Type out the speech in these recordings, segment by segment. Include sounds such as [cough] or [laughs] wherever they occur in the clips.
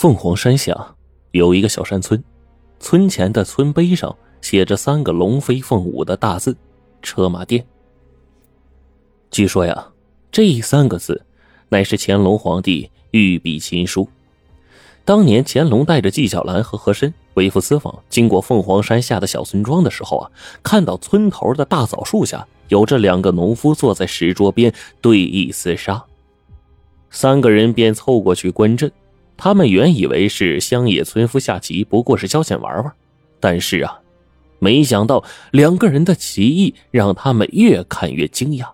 凤凰山下有一个小山村，村前的村碑上写着三个龙飞凤舞的大字“车马店”。据说呀，这三个字乃是乾隆皇帝御笔亲书。当年乾隆带着纪晓岚和和珅微服私访，经过凤凰山下的小村庄的时候啊，看到村头的大枣树下有着两个农夫坐在石桌边对弈厮杀，三个人便凑过去观阵。他们原以为是乡野村夫下棋，不过是消遣玩玩，但是啊，没想到两个人的棋艺让他们越看越惊讶。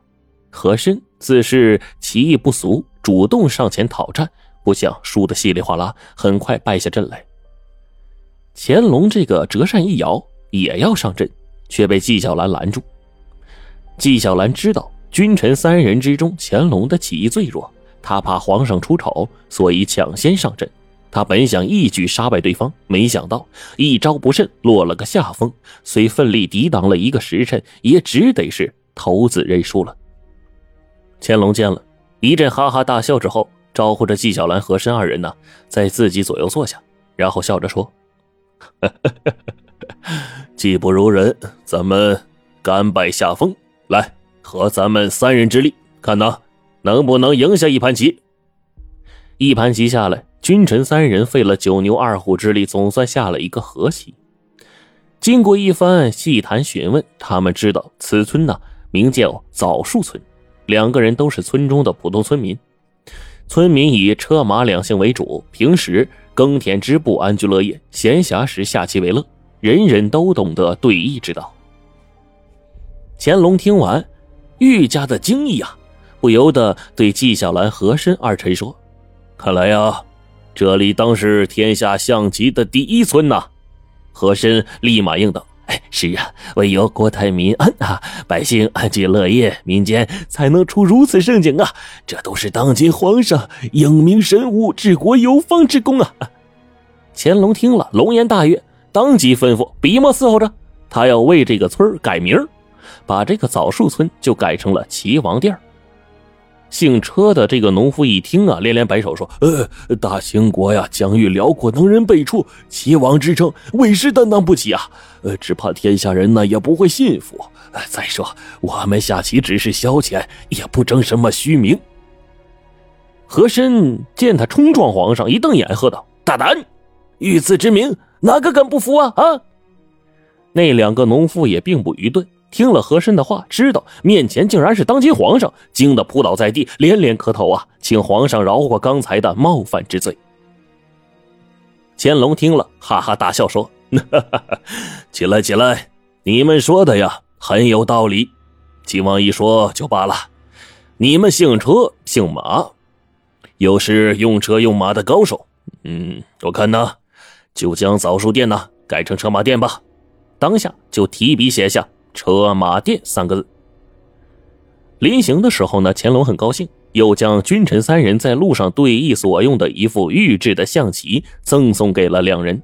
和珅自是棋艺不俗，主动上前讨战。不想输得稀里哗啦，很快败下阵来。乾隆这个折扇一摇，也要上阵，却被纪晓岚拦住。纪晓岚知道君臣三人之中，乾隆的棋艺最弱，他怕皇上出丑，所以抢先上阵。他本想一举杀败对方，没想到一招不慎，落了个下风。虽奋力抵挡了一个时辰，也只得是投子认输了。乾隆见了一阵哈哈大笑之后。招呼着纪晓岚、和珅二人呢，在自己左右坐下，然后笑着说：“技不如人，咱们甘拜下风，来合咱们三人之力，看呐，能不能赢下一盘棋。”一盘棋下来，君臣三人费了九牛二虎之力，总算下了一个和棋。经过一番细谈询问，他们知道此村呢名叫枣树村，两个人都是村中的普通村民。村民以车马两性为主，平时耕田织布，安居乐业；闲暇时下棋为乐，人人都懂得对弈之道。乾隆听完，愈加的惊异啊，不由得对纪晓岚、和珅二臣说：“看来呀，这里当是天下象棋的第一村呐！”和珅立马应道。哎，是啊，唯有国泰民安啊，百姓安居乐业，民间才能出如此盛景啊！这都是当今皇上英明神武、治国有方之功啊！乾隆听了，龙颜大悦，当即吩咐笔墨伺候着，他要为这个村改名，把这个枣树村就改成了齐王店姓车的这个农夫一听啊，连连摆手说：“呃，大清国呀，疆域辽阔，能人辈出，齐王之称，为师担当不起啊！呃，只怕天下人呢也不会信服。再说，我们下棋只是消遣，也不争什么虚名。”和珅见他冲撞皇上，一瞪眼，喝道：“大胆！遇刺之名，哪个敢不服啊？”啊！那两个农夫也并不愚钝。听了和珅的话，知道面前竟然是当今皇上，惊得扑倒在地，连连磕头啊，请皇上饶过刚才的冒犯之罪。乾隆听了，哈哈大笑说：“ [laughs] 起来，起来，你们说的呀，很有道理。秦王一说就罢了。你们姓车姓马，又是用车用马的高手，嗯，我看呢，就将枣树店呢改成车马店吧。当下就提笔写下。”车马店三个字。临行的时候呢，乾隆很高兴，又将君臣三人在路上对弈所用的一副御制的象棋赠送给了两人。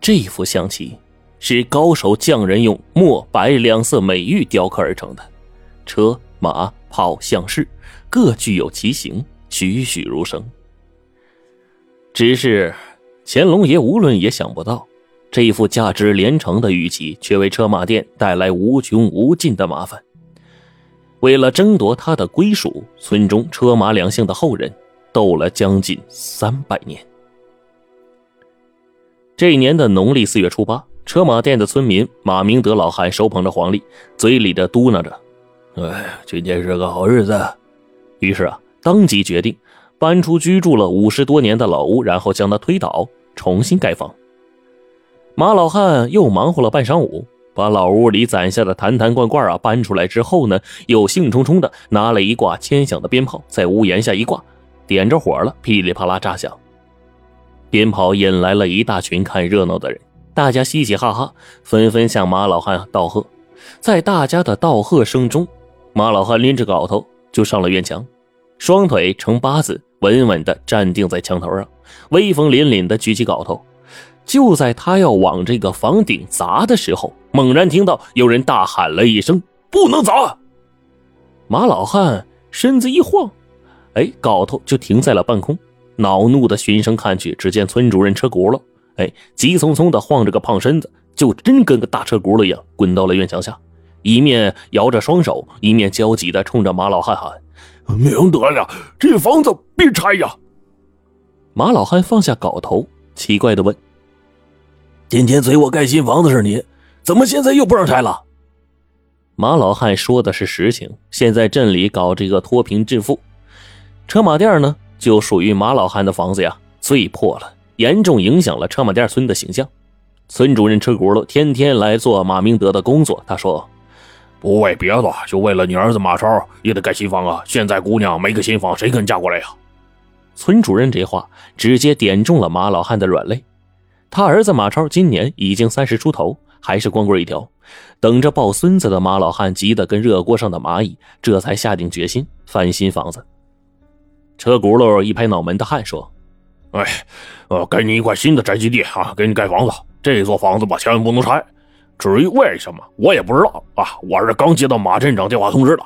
这副象棋是高手匠人用墨白两色美玉雕刻而成的，车马炮象士各具有其形，栩栩如生。只是乾隆爷无论也想不到。这一副价值连城的玉器，却为车马店带来无穷无尽的麻烦。为了争夺他的归属，村中车马两姓的后人斗了将近三百年。这一年的农历四月初八，车马店的村民马明德老汉手捧着黄历，嘴里的嘟囔着：“哎，今天是个好日子。”于是啊，当即决定搬出居住了五十多年的老屋，然后将它推倒，重新盖房。马老汉又忙活了半晌午，把老屋里攒下的坛坛罐罐啊搬出来之后呢，又兴冲冲的拿了一挂千响的鞭炮，在屋檐下一挂，点着火了，噼里啪啦炸响。鞭炮引来了一大群看热闹的人，大家嘻嘻哈哈，纷纷向马老汉道贺。在大家的道贺声中，马老汉拎着镐头就上了院墙，双腿呈八字，稳稳的站定在墙头上，威风凛凛的举起镐头。就在他要往这个房顶砸的时候，猛然听到有人大喊了一声：“不能砸！”马老汉身子一晃，哎，镐头就停在了半空。恼怒的循声看去，只见村主任车轱辘，哎，急匆匆的晃着个胖身子，就真跟个大车轱辘一样，滚到了院墙下，一面摇着双手，一面焦急的冲着马老汉喊：“明德呀，这房子别拆呀！”马老汉放下镐头，奇怪的问：“今天催我盖新房子是你，怎么现在又不让拆了？”马老汉说的是实情，现在镇里搞这个脱贫致富，车马店呢？就属于马老汉的房子呀，最破了，严重影响了车马店村的形象。村主任车轱辘天天来做马明德的工作。他说：“不为别的，就为了你儿子马超也得盖新房啊！现在姑娘没个新房，谁肯嫁过来呀？”村主任这话直接点中了马老汉的软肋。他儿子马超今年已经三十出头，还是光棍一条，等着抱孙子的马老汉急得跟热锅上的蚂蚁，这才下定决心翻新房子。车轱辘一拍脑门的汗说：“哎，呃，给你一块新的宅基地啊，给你盖房子。这座房子吧，千万不能拆。至于为什么，我也不知道啊。我是刚接到马镇长电话通知的。”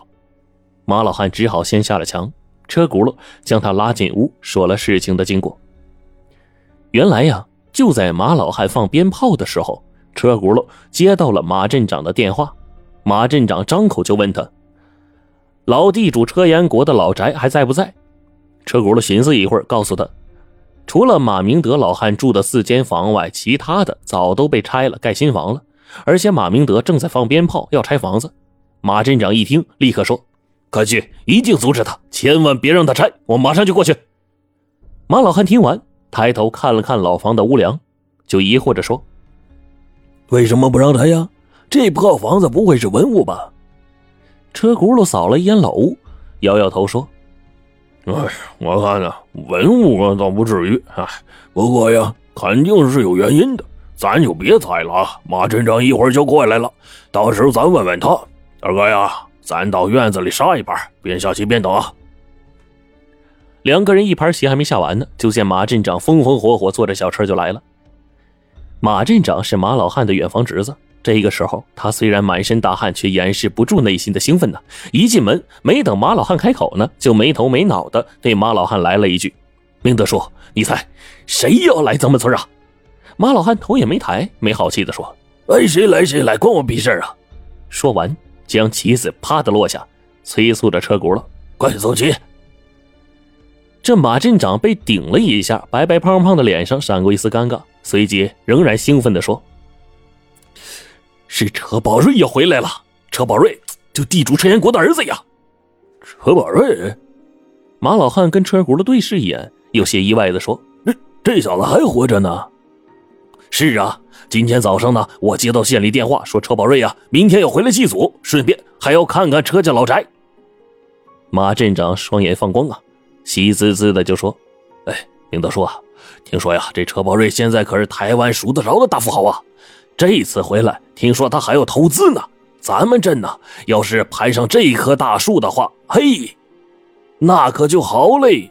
马老汉只好先下了墙。车轱辘将他拉进屋，说了事情的经过。原来呀，就在马老汉放鞭炮的时候，车轱辘接到了马镇长的电话。马镇长张口就问他：“老地主车延国的老宅还在不在？”车轱辘寻思一会儿，告诉他：“除了马明德老汉住的四间房外，其他的早都被拆了，盖新房了。而且马明德正在放鞭炮，要拆房子。”马镇长一听，立刻说：“快去，一定阻止他，千万别让他拆！我马上就过去。”马老汉听完，抬头看了看老房的屋梁，就疑惑着说：“为什么不让拆呀？这破房子不会是文物吧？”车轱辘扫了一眼老屋，摇摇头说。哎，我看呢，文物啊倒不至于，哎，不过呀，肯定是有原因的，咱就别猜了啊。马镇长一会儿就过来了，到时候咱问问他。二哥呀，咱到院子里杀一盘，边下棋边等啊。两个人一盘棋还没下完呢，就见马镇长风风火火坐着小车就来了。马镇长是马老汉的远房侄子。这个时候，他虽然满身大汗，却掩饰不住内心的兴奋呢。一进门，没等马老汉开口呢，就没头没脑的对马老汉来了一句：“明德叔，你猜谁要来咱们村啊？”马老汉头也没抬，没好气的说：“哎，谁来谁来，关我屁事啊！”说完，将棋子啪的落下，催促着车轱辘：“快走棋！”这马镇长被顶了一下，白白胖胖的脸上闪过一丝尴尬，随即仍然兴奋的说。是车宝瑞也回来了。车宝瑞，就地主车延国的儿子呀。车宝瑞，马老汉跟车轱辘对视一眼，有些意外的说：“这这小子还活着呢。”是啊，今天早上呢，我接到县里电话，说车宝瑞呀，明天要回来祭祖，顺便还要看看车家老宅。马镇长双眼放光啊，喜滋滋的就说：“哎，明德叔啊，听说呀，这车宝瑞现在可是台湾数得着的大富豪啊。”这次回来，听说他还要投资呢。咱们镇呢，要是攀上这棵大树的话，嘿，那可就好嘞。